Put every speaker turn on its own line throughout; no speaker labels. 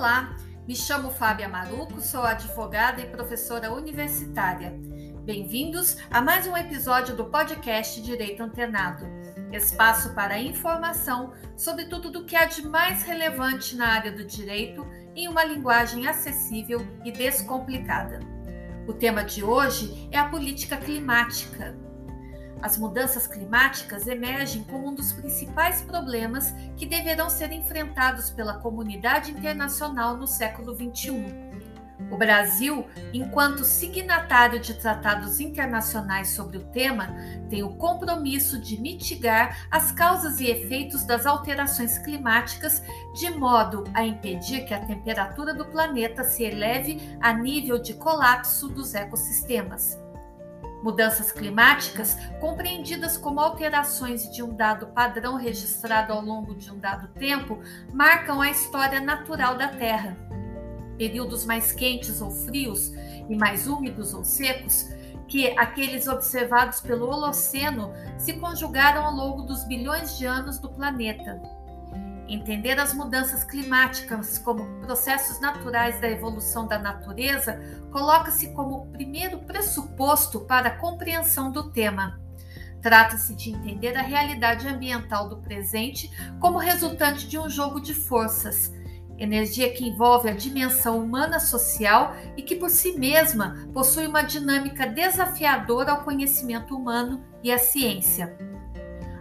Olá, me chamo Fábia Maruco, sou advogada e professora universitária. Bem-vindos a mais um episódio do podcast Direito Antenado, espaço para informação sobre tudo o que há de mais relevante na área do direito em uma linguagem acessível e descomplicada. O tema de hoje é a política climática. As mudanças climáticas emergem como um dos principais problemas que deverão ser enfrentados pela comunidade internacional no século XXI. O Brasil, enquanto signatário de tratados internacionais sobre o tema, tem o compromisso de mitigar as causas e efeitos das alterações climáticas de modo a impedir que a temperatura do planeta se eleve a nível de colapso dos ecossistemas. Mudanças climáticas, compreendidas como alterações de um dado padrão registrado ao longo de um dado tempo, marcam a história natural da Terra. Períodos mais quentes ou frios e mais úmidos ou secos que aqueles observados pelo Holoceno se conjugaram ao longo dos bilhões de anos do planeta. Entender as mudanças climáticas como processos naturais da evolução da natureza coloca-se como primeiro pressuposto para a compreensão do tema. Trata-se de entender a realidade ambiental do presente como resultante de um jogo de forças, energia que envolve a dimensão humana social e que por si mesma possui uma dinâmica desafiadora ao conhecimento humano e à ciência.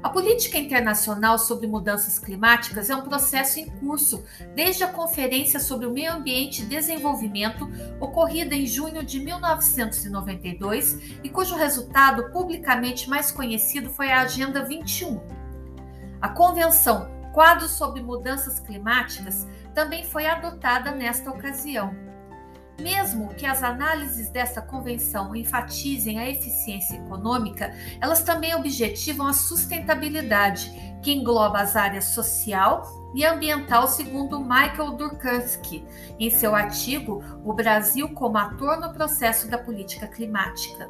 A política internacional sobre mudanças climáticas é um processo em curso desde a Conferência sobre o Meio Ambiente e Desenvolvimento, ocorrida em junho de 1992 e cujo resultado publicamente mais conhecido foi a Agenda 21. A Convenção Quadro sobre Mudanças Climáticas também foi adotada nesta ocasião. Mesmo que as análises dessa convenção enfatizem a eficiência econômica, elas também objetivam a sustentabilidade, que engloba as áreas social e ambiental, segundo Michael Durkansky, em seu artigo O Brasil como ator no processo da política climática.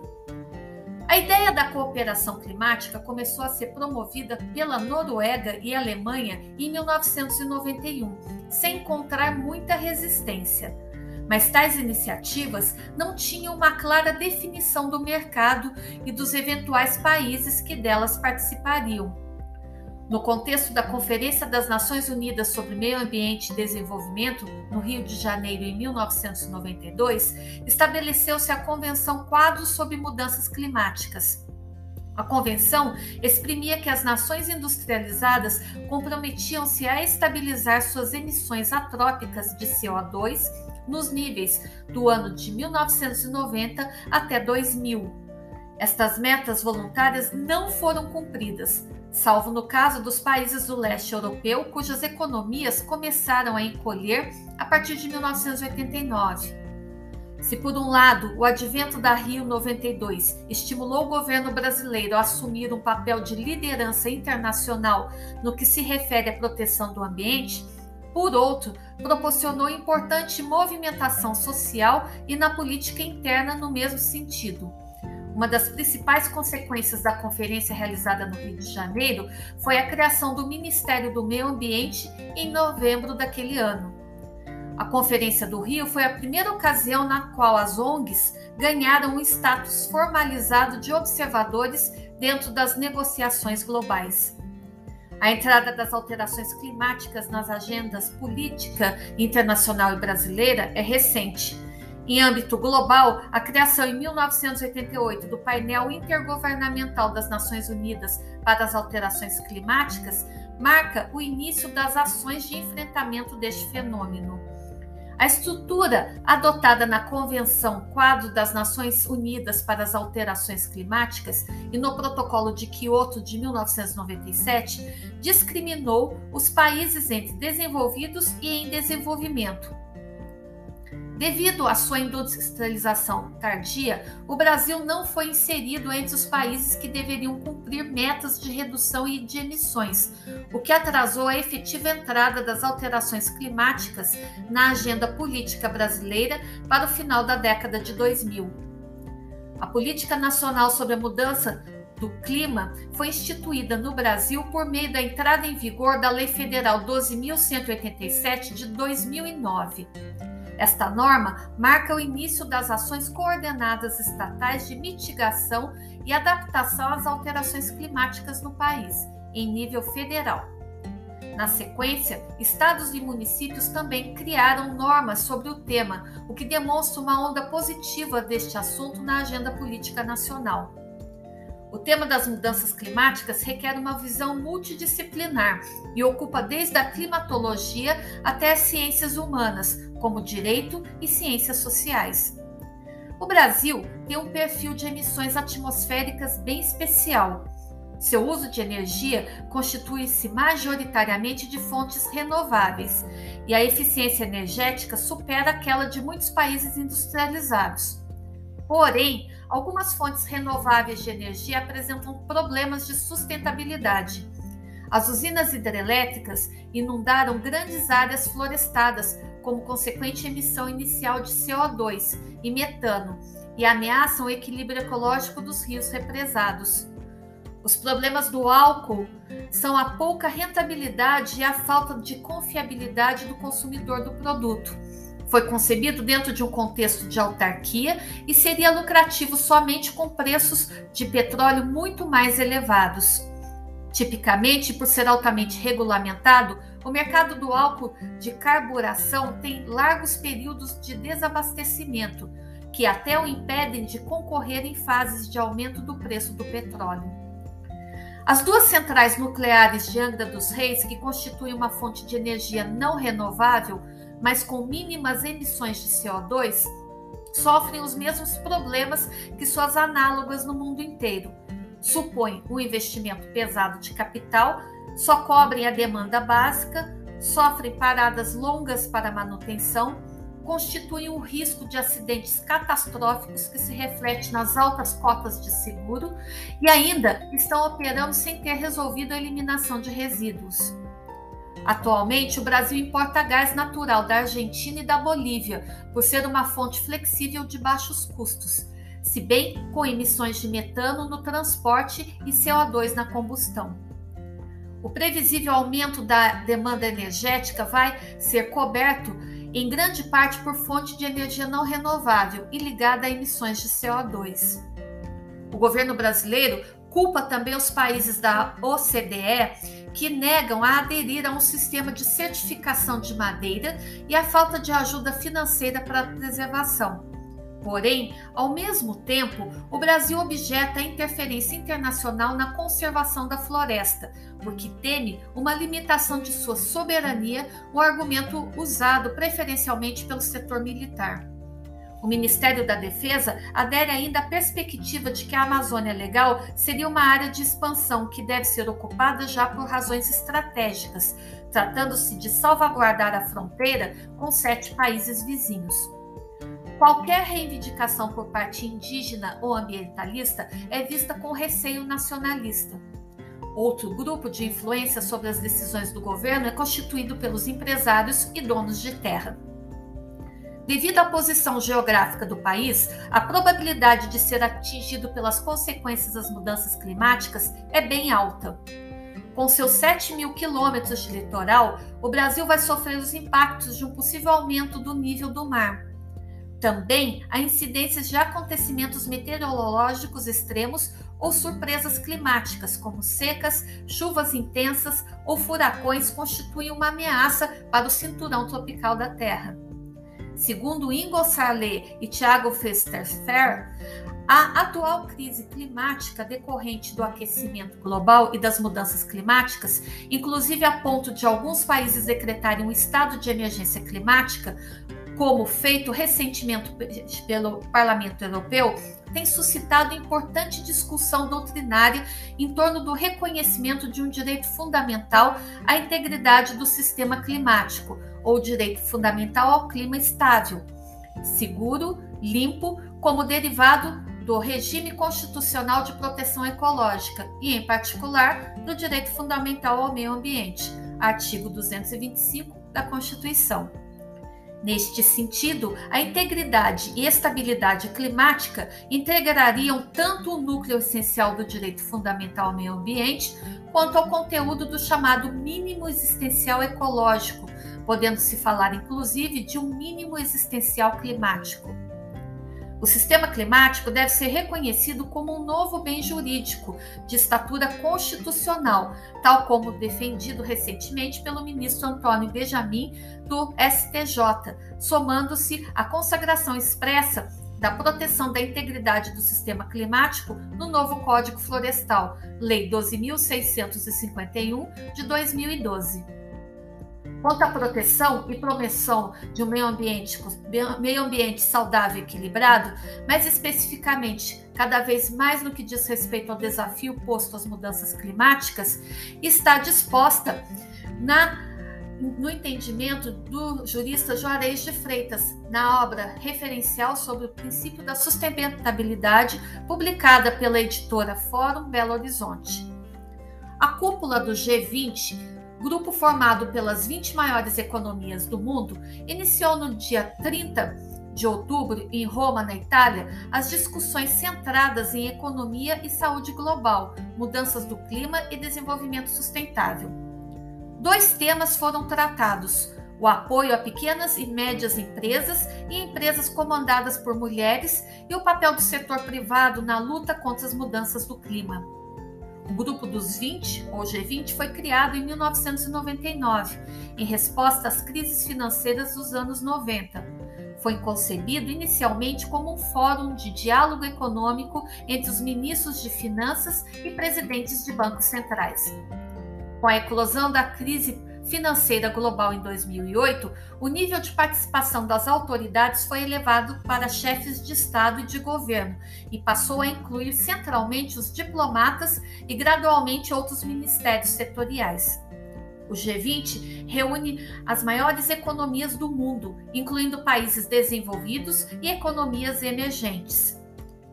A ideia da cooperação climática começou a ser promovida pela Noruega e Alemanha em 1991, sem encontrar muita resistência mas tais iniciativas não tinham uma clara definição do mercado e dos eventuais países que delas participariam. No contexto da Conferência das Nações Unidas sobre Meio Ambiente e Desenvolvimento, no Rio de Janeiro, em 1992, estabeleceu-se a Convenção Quadro sobre Mudanças Climáticas. A convenção exprimia que as nações industrializadas comprometiam-se a estabilizar suas emissões atrópicas de CO2 nos níveis do ano de 1990 até 2000. Estas metas voluntárias não foram cumpridas, salvo no caso dos países do leste europeu, cujas economias começaram a encolher a partir de 1989. Se, por um lado, o advento da Rio 92 estimulou o governo brasileiro a assumir um papel de liderança internacional no que se refere à proteção do ambiente, por outro, proporcionou importante movimentação social e na política interna no mesmo sentido. Uma das principais consequências da conferência realizada no Rio de Janeiro foi a criação do Ministério do Meio Ambiente em novembro daquele ano. A Conferência do Rio foi a primeira ocasião na qual as ONGs ganharam um status formalizado de observadores dentro das negociações globais. A entrada das alterações climáticas nas agendas política internacional e brasileira é recente. Em âmbito global, a criação em 1988 do Painel Intergovernamental das Nações Unidas para as Alterações Climáticas marca o início das ações de enfrentamento deste fenômeno. A estrutura adotada na Convenção Quadro das Nações Unidas para as Alterações Climáticas e no Protocolo de Quioto de 1997 discriminou os países entre desenvolvidos e em desenvolvimento, Devido à sua industrialização tardia, o Brasil não foi inserido entre os países que deveriam cumprir metas de redução de emissões, o que atrasou a efetiva entrada das alterações climáticas na agenda política brasileira para o final da década de 2000. A Política Nacional sobre a Mudança do Clima foi instituída no Brasil por meio da entrada em vigor da Lei Federal 12.187 de 2009. Esta norma marca o início das ações coordenadas estatais de mitigação e adaptação às alterações climáticas no país, em nível federal. Na sequência, estados e municípios também criaram normas sobre o tema, o que demonstra uma onda positiva deste assunto na agenda política nacional. O tema das mudanças climáticas requer uma visão multidisciplinar e ocupa desde a climatologia até as ciências humanas, como direito e ciências sociais. O Brasil tem um perfil de emissões atmosféricas bem especial. Seu uso de energia constitui-se majoritariamente de fontes renováveis e a eficiência energética supera aquela de muitos países industrializados. Porém, algumas fontes renováveis de energia apresentam problemas de sustentabilidade. As usinas hidrelétricas inundaram grandes áreas florestadas, como consequente emissão inicial de CO2 e metano, e ameaçam o equilíbrio ecológico dos rios represados. Os problemas do álcool são a pouca rentabilidade e a falta de confiabilidade do consumidor do produto foi concebido dentro de um contexto de autarquia e seria lucrativo somente com preços de petróleo muito mais elevados. Tipicamente, por ser altamente regulamentado, o mercado do álcool de carburação tem largos períodos de desabastecimento, que até o impedem de concorrer em fases de aumento do preço do petróleo. As duas centrais nucleares de Angra dos Reis, que constituem uma fonte de energia não renovável, mas com mínimas emissões de CO2, sofrem os mesmos problemas que suas análogas no mundo inteiro. Supõem um investimento pesado de capital, só cobrem a demanda básica, sofrem paradas longas para manutenção, constituem um risco de acidentes catastróficos que se reflete nas altas cotas de seguro e ainda estão operando sem ter resolvido a eliminação de resíduos. Atualmente, o Brasil importa gás natural da Argentina e da Bolívia, por ser uma fonte flexível de baixos custos, se bem com emissões de metano no transporte e CO2 na combustão. O previsível aumento da demanda energética vai ser coberto em grande parte por fonte de energia não renovável e ligada a emissões de CO2. O governo brasileiro culpa também os países da OCDE que negam a aderir a um sistema de certificação de madeira e a falta de ajuda financeira para a preservação. Porém, ao mesmo tempo, o Brasil objeta a interferência internacional na conservação da floresta, porque teme uma limitação de sua soberania, um argumento usado preferencialmente pelo setor militar. O Ministério da Defesa adere ainda à perspectiva de que a Amazônia Legal seria uma área de expansão que deve ser ocupada já por razões estratégicas, tratando-se de salvaguardar a fronteira com sete países vizinhos. Qualquer reivindicação por parte indígena ou ambientalista é vista com receio nacionalista. Outro grupo de influência sobre as decisões do governo é constituído pelos empresários e donos de terra. Devido à posição geográfica do país, a probabilidade de ser atingido pelas consequências das mudanças climáticas é bem alta. Com seus 7 mil quilômetros de litoral, o Brasil vai sofrer os impactos de um possível aumento do nível do mar. Também há incidências de acontecimentos meteorológicos extremos ou surpresas climáticas, como secas, chuvas intensas ou furacões, constituem uma ameaça para o cinturão tropical da Terra. Segundo Ingo Sarlet e Thiago Festerfer, a atual crise climática decorrente do aquecimento global e das mudanças climáticas, inclusive a ponto de alguns países decretarem um estado de emergência climática, como feito recentemente pelo Parlamento Europeu, tem suscitado importante discussão doutrinária em torno do reconhecimento de um direito fundamental à integridade do sistema climático, ou direito fundamental ao clima estável, seguro, limpo, como derivado do regime constitucional de proteção ecológica e, em particular, do direito fundamental ao meio ambiente, artigo 225 da Constituição. Neste sentido, a integridade e estabilidade climática integrariam tanto o núcleo essencial do direito fundamental ao meio ambiente, quanto ao conteúdo do chamado mínimo existencial ecológico, podendo se falar inclusive de um mínimo existencial climático. O sistema climático deve ser reconhecido como um novo bem jurídico de estatura constitucional, tal como defendido recentemente pelo ministro Antônio Benjamin do STJ, somando-se à consagração expressa da proteção da integridade do sistema climático no novo Código Florestal, Lei 12.651 de 2012. Quanto à proteção e promoção de um meio ambiente, meio ambiente saudável e equilibrado, mais especificamente, cada vez mais no que diz respeito ao desafio posto às mudanças climáticas, está disposta na no entendimento do jurista Juarez de Freitas, na obra referencial sobre o princípio da sustentabilidade, publicada pela editora Fórum Belo Horizonte. A cúpula do G20 grupo formado pelas 20 maiores economias do mundo, iniciou no dia 30 de outubro, em Roma, na Itália, as discussões centradas em economia e saúde global, mudanças do clima e desenvolvimento sustentável. Dois temas foram tratados: o apoio a pequenas e médias empresas e empresas comandadas por mulheres e o papel do setor privado na luta contra as mudanças do clima. O Grupo dos 20, ou G20, foi criado em 1999, em resposta às crises financeiras dos anos 90. Foi concebido inicialmente como um fórum de diálogo econômico entre os ministros de finanças e presidentes de bancos centrais. Com a eclosão da crise financeira global em 2008, o nível de participação das autoridades foi elevado para chefes de Estado e de governo e passou a incluir centralmente os diplomatas e gradualmente outros ministérios setoriais. O G20 reúne as maiores economias do mundo, incluindo países desenvolvidos e economias emergentes.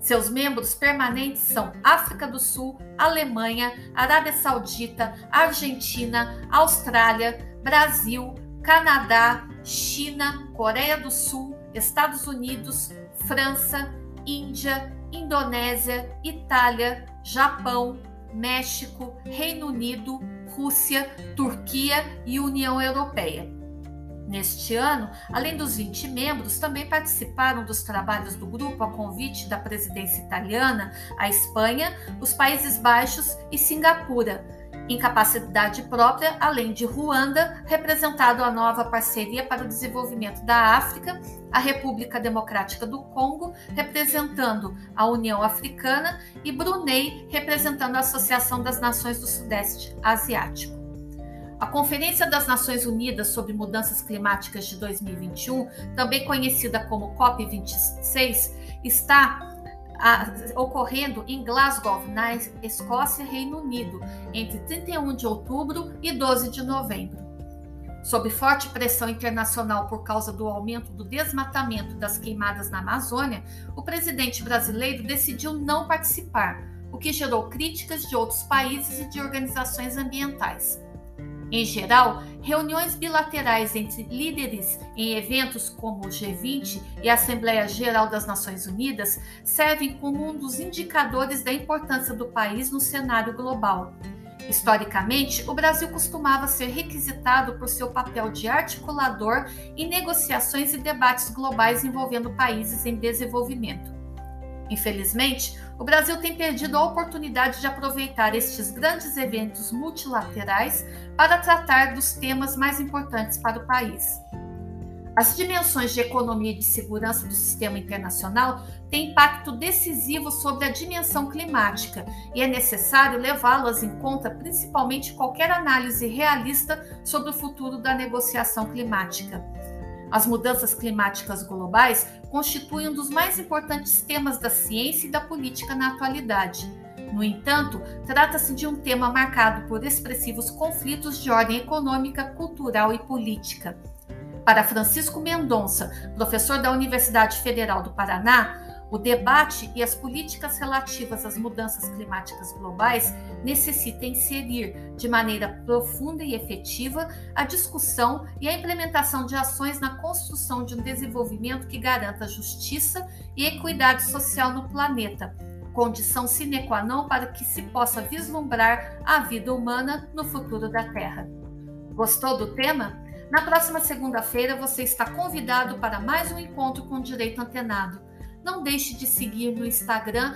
Seus membros permanentes são África do Sul, Alemanha, Arábia Saudita, Argentina, Austrália, Brasil, Canadá, China, Coreia do Sul, Estados Unidos, França, Índia, Indonésia, Itália, Japão, México, Reino Unido, Rússia, Turquia e União Europeia. Neste ano, além dos 20 membros, também participaram dos trabalhos do grupo a convite da presidência italiana, a Espanha, os Países Baixos e Singapura, em capacidade própria, além de Ruanda, representado a nova parceria para o desenvolvimento da África, a República Democrática do Congo, representando a União Africana, e Brunei, representando a Associação das Nações do Sudeste Asiático. A Conferência das Nações Unidas sobre Mudanças Climáticas de 2021, também conhecida como COP26, está a, ocorrendo em Glasgow, na Escócia, Reino Unido, entre 31 de outubro e 12 de novembro. Sob forte pressão internacional por causa do aumento do desmatamento das queimadas na Amazônia, o presidente brasileiro decidiu não participar, o que gerou críticas de outros países e de organizações ambientais. Em geral, reuniões bilaterais entre líderes em eventos como o G20 e a Assembleia Geral das Nações Unidas servem como um dos indicadores da importância do país no cenário global. Historicamente, o Brasil costumava ser requisitado por seu papel de articulador em negociações e debates globais envolvendo países em desenvolvimento. Infelizmente, o Brasil tem perdido a oportunidade de aproveitar estes grandes eventos multilaterais para tratar dos temas mais importantes para o país. As dimensões de economia e de segurança do sistema internacional têm impacto decisivo sobre a dimensão climática e é necessário levá-las em conta, principalmente qualquer análise realista sobre o futuro da negociação climática. As mudanças climáticas globais constituem um dos mais importantes temas da ciência e da política na atualidade. No entanto, trata-se de um tema marcado por expressivos conflitos de ordem econômica, cultural e política. Para Francisco Mendonça, professor da Universidade Federal do Paraná, O debate e as políticas relativas às mudanças climáticas globais necessitam inserir de maneira profunda e efetiva a discussão e a implementação de ações na construção de um desenvolvimento que garanta justiça e equidade social no planeta, condição sine qua non para que se possa vislumbrar a vida humana no futuro da Terra. Gostou do tema? Na próxima segunda-feira você está convidado para mais um encontro com o Direito Antenado não deixe de seguir no Instagram,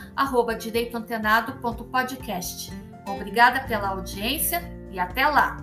direitoantenado.podcast. Obrigada pela audiência e até lá!